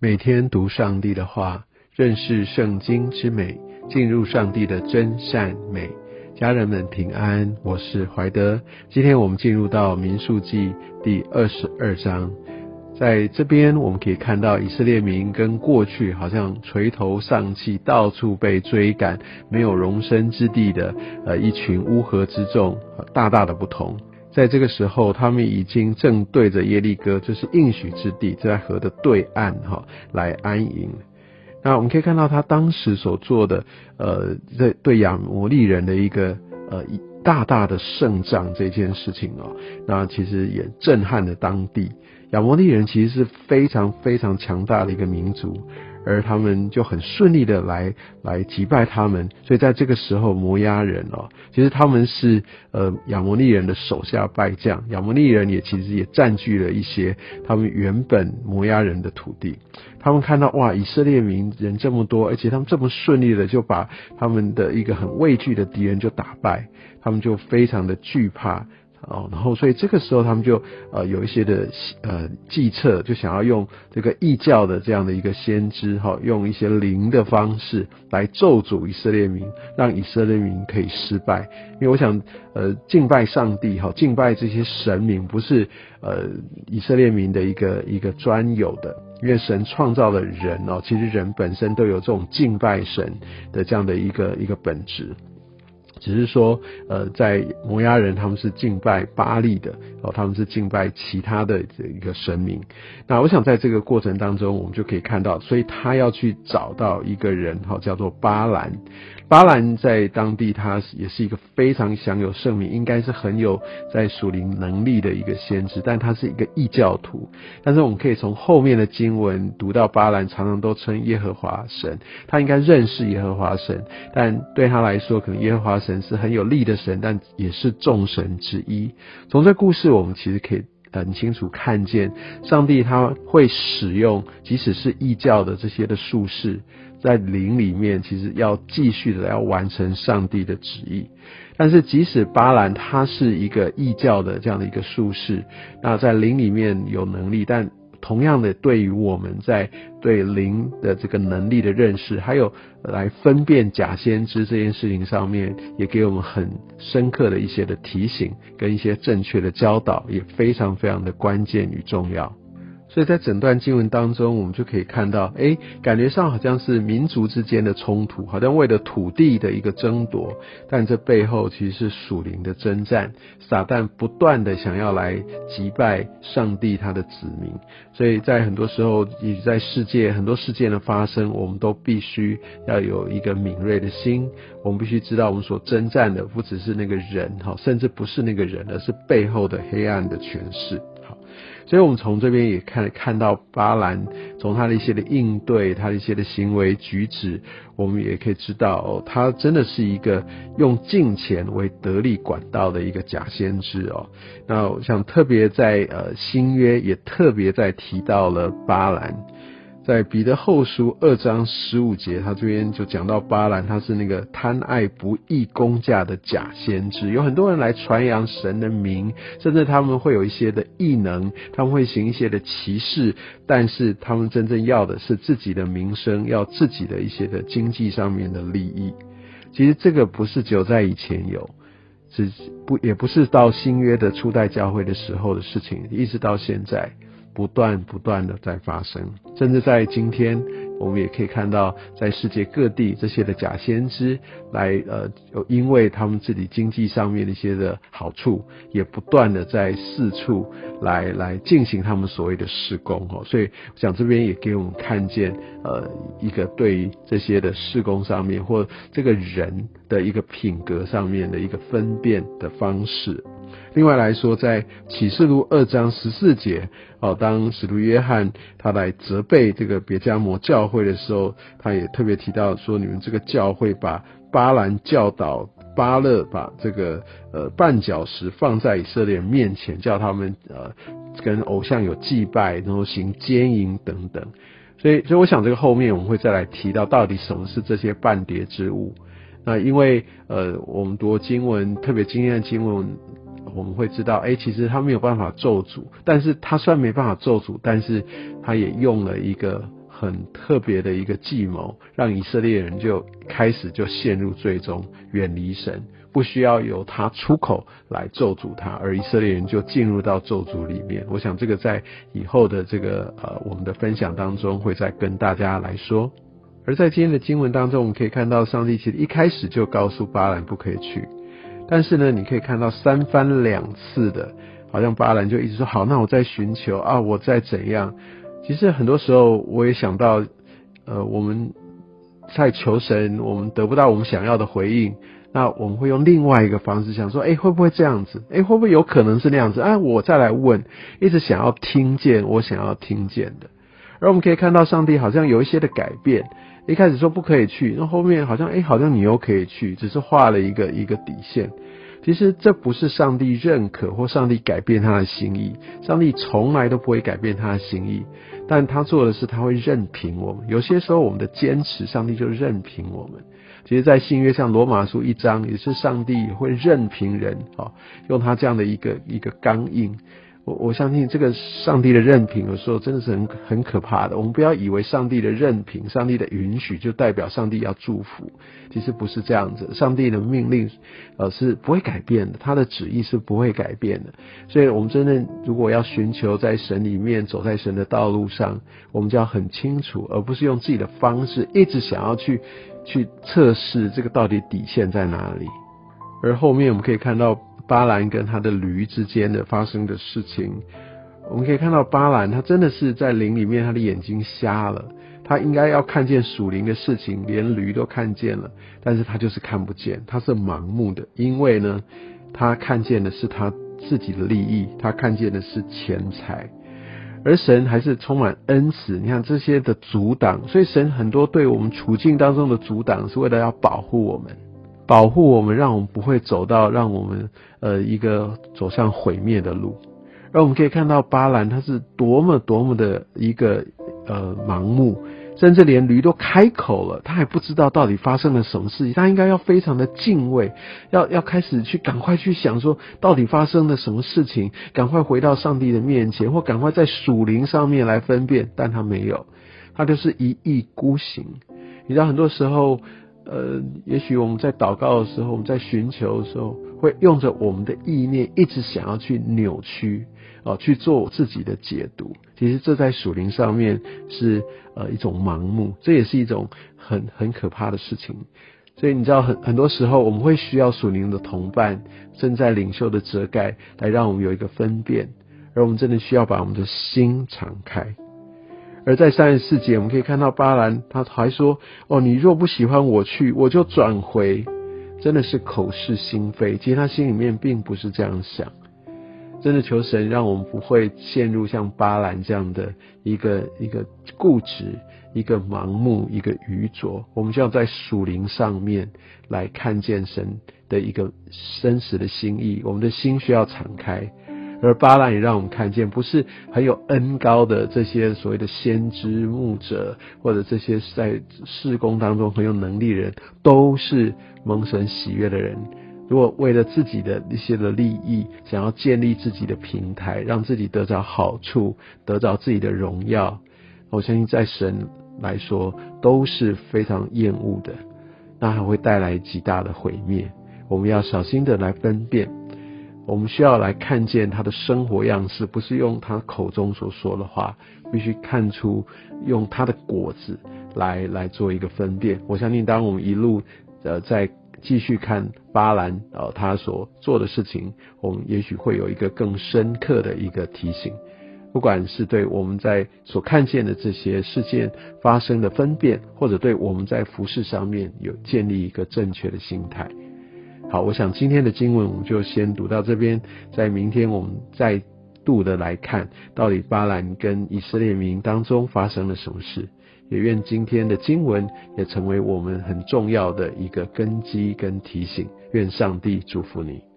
每天读上帝的话，认识圣经之美，进入上帝的真善美。家人们平安，我是怀德。今天我们进入到民数记第二十二章，在这边我们可以看到以色列民跟过去好像垂头丧气、到处被追赶、没有容身之地的呃一群乌合之众，大大的不同。在这个时候，他们已经正对着耶利哥，就是应许之地，在河的对岸哈，来安营。那我们可以看到他当时所做的，呃，在对亚摩利人的一个呃大大的胜仗这件事情哦，那其实也震撼了当地。亚摩利人其实是非常非常强大的一个民族。而他们就很顺利的来来击败他们，所以在这个时候，摩押人哦，其实他们是呃亚摩利人的手下败将，亚摩利人也其实也占据了一些他们原本摩押人的土地。他们看到哇，以色列民人这么多，而且他们这么顺利的就把他们的一个很畏惧的敌人就打败，他们就非常的惧怕。哦，然后所以这个时候他们就呃有一些的呃计策，就想要用这个异教的这样的一个先知哈，用一些灵的方式来咒诅以色列民，让以色列民可以失败。因为我想呃敬拜上帝哈，敬拜这些神明不是呃以色列民的一个一个专有的，因为神创造的人哦，其实人本身都有这种敬拜神的这样的一个一个本质。只是说，呃，在摩押人他们是敬拜巴利的，哦，他们是敬拜其他的这一个神明。那我想在这个过程当中，我们就可以看到，所以他要去找到一个人，哈，叫做巴兰。巴兰在当地，他也是一个非常享有盛名，应该是很有在属灵能力的一个先知，但他是一个异教徒。但是我们可以从后面的经文读到，巴兰常常都称耶和华神，他应该认识耶和华神，但对他来说，可能耶和华神神是很有力的神，但也是众神之一。从这故事，我们其实可以很清楚看见，上帝他会使用，即使是异教的这些的术士。在灵里面，其实要继续的要完成上帝的旨意。但是，即使巴兰他是一个异教的这样的一个术士，那在灵里面有能力，但同样的，对于我们在对灵的这个能力的认识，还有来分辨假先知这件事情上面，也给我们很深刻的一些的提醒，跟一些正确的教导，也非常非常的关键与重要。所以在整段经文当中，我们就可以看到，哎，感觉上好像是民族之间的冲突，好像为了土地的一个争夺，但这背后其实是属灵的征战。撒旦不断的想要来击败上帝他的子民，所以在很多时候，也在世界很多事件的发生，我们都必须要有一个敏锐的心，我们必须知道，我们所征战的不只是那个人，哈，甚至不是那个人，而是背后的黑暗的权势。所以，我们从这边也看看到巴兰，从他的一些的应对，他的一些的行为举止，我们也可以知道，他真的是一个用金钱为得力管道的一个假先知哦。那我想特别在呃新约也特别在提到了巴兰。在彼得后书二章十五节，他这边就讲到巴兰，他是那个贪爱不义公价的假先知。有很多人来传扬神的名，甚至他们会有一些的异能，他们会行一些的奇事，但是他们真正要的是自己的名声，要自己的一些的经济上面的利益。其实这个不是只有在以前有，是不也不是到新约的初代教会的时候的事情，一直到现在。不断不断的在发生，甚至在今天，我们也可以看到，在世界各地这些的假先知来，呃，因为他们自己经济上面的一些的好处，也不断的在四处来来进行他们所谓的施工哦。所以，我想这边也给我们看见，呃，一个对于这些的施工上面，或这个人的一个品格上面的一个分辨的方式。另外来说，在启示录二章十四节，哦，当使徒约翰他来责备这个别加摩教会的时候，他也特别提到说，你们这个教会把巴兰教导巴勒把这个呃绊脚石放在以色列人面前，叫他们呃跟偶像有祭拜，然后行奸淫等等。所以，所以我想这个后面我们会再来提到，到底什么是这些半叠之物。那因为呃，我们读经文特别经验的经文。我们会知道，哎，其实他没有办法咒诅，但是他虽然没办法咒诅，但是他也用了一个很特别的一个计谋，让以色列人就开始就陷入最终远离神，不需要由他出口来咒诅他，而以色列人就进入到咒诅里面。我想这个在以后的这个呃我们的分享当中会再跟大家来说。而在今天的经文当中，我们可以看到上帝其实一开始就告诉巴兰不可以去，但是呢，你可以看到三番两次的，好像巴兰就一直说好，那我在寻求啊，我在怎样。其实很多时候我也想到，呃，我们在求神，我们得不到我们想要的回应，那我们会用另外一个方式想说，哎，会不会这样子？哎，会不会有可能是那样子？哎，我再来问，一直想要听见我想要听见的。而我们可以看到，上帝好像有一些的改变。一开始说不可以去，那后面好像哎，好像你又可以去，只是画了一个一个底线。其实这不是上帝认可或上帝改变他的心意，上帝从来都不会改变他的心意。但他做的是他会任凭我们。有些时候我们的坚持，上帝就任凭我们。其实，在新约像罗马书一章，也是上帝会任凭人啊，用他这样的一个一个刚硬。我我相信这个上帝的任凭，有时候真的是很很可怕的。我们不要以为上帝的任凭、上帝的允许就代表上帝要祝福，其实不是这样子。上帝的命令，呃，是不会改变的，他的旨意是不会改变的。所以，我们真正如果要寻求在神里面走在神的道路上，我们就要很清楚，而不是用自己的方式一直想要去去测试这个到底底线在哪里。而后面我们可以看到。巴兰跟他的驴之间的发生的事情，我们可以看到巴兰他真的是在林里面，他的眼睛瞎了，他应该要看见属灵的事情，连驴都看见了，但是他就是看不见，他是盲目的，因为呢，他看见的是他自己的利益，他看见的是钱财，而神还是充满恩慈，你看这些的阻挡，所以神很多对我们处境当中的阻挡，是为了要保护我们。保护我们，让我们不会走到让我们呃一个走向毁灭的路。而我们可以看到巴兰他是多么多么的一个呃盲目，甚至连驴都开口了，他还不知道到底发生了什么事情。他应该要非常的敬畏，要要开始去赶快去想说到底发生了什么事情，赶快回到上帝的面前，或赶快在属灵上面来分辨。但他没有，他就是一意孤行。你知道很多时候。呃，也许我们在祷告的时候，我们在寻求的时候，会用着我们的意念，一直想要去扭曲，哦，去做自己的解读。其实这在属灵上面是呃一种盲目，这也是一种很很可怕的事情。所以你知道，很很多时候我们会需要属灵的同伴，正在领袖的遮盖，来让我们有一个分辨。而我们真的需要把我们的心敞开。而在三十四节，我们可以看到巴兰他还说：“哦，你若不喜欢我去，我就转回。”真的是口是心非，其实他心里面并不是这样想。真的求神让我们不会陷入像巴兰这样的一个一个固执、一个盲目、一个愚拙。我们就要在属灵上面来看见神的一个真实的心意，我们的心需要敞开。而巴兰也让我们看见，不是很有恩高的这些所谓的先知牧者，或者这些在事工当中很有能力的人，都是蒙神喜悦的人。如果为了自己的一些的利益，想要建立自己的平台，让自己得着好处，得着自己的荣耀，我相信在神来说都是非常厌恶的，那还会带来极大的毁灭。我们要小心的来分辨。我们需要来看见他的生活样式，不是用他口中所说的话，必须看出用他的果子来来做一个分辨。我相信，当我们一路呃在继续看巴兰呃他所做的事情，我们也许会有一个更深刻的一个提醒，不管是对我们在所看见的这些事件发生的分辨，或者对我们在服饰上面有建立一个正确的心态。好，我想今天的经文我们就先读到这边，在明天我们再度的来看，到底巴兰跟以色列民当中发生了什么事。也愿今天的经文也成为我们很重要的一个根基跟提醒。愿上帝祝福你。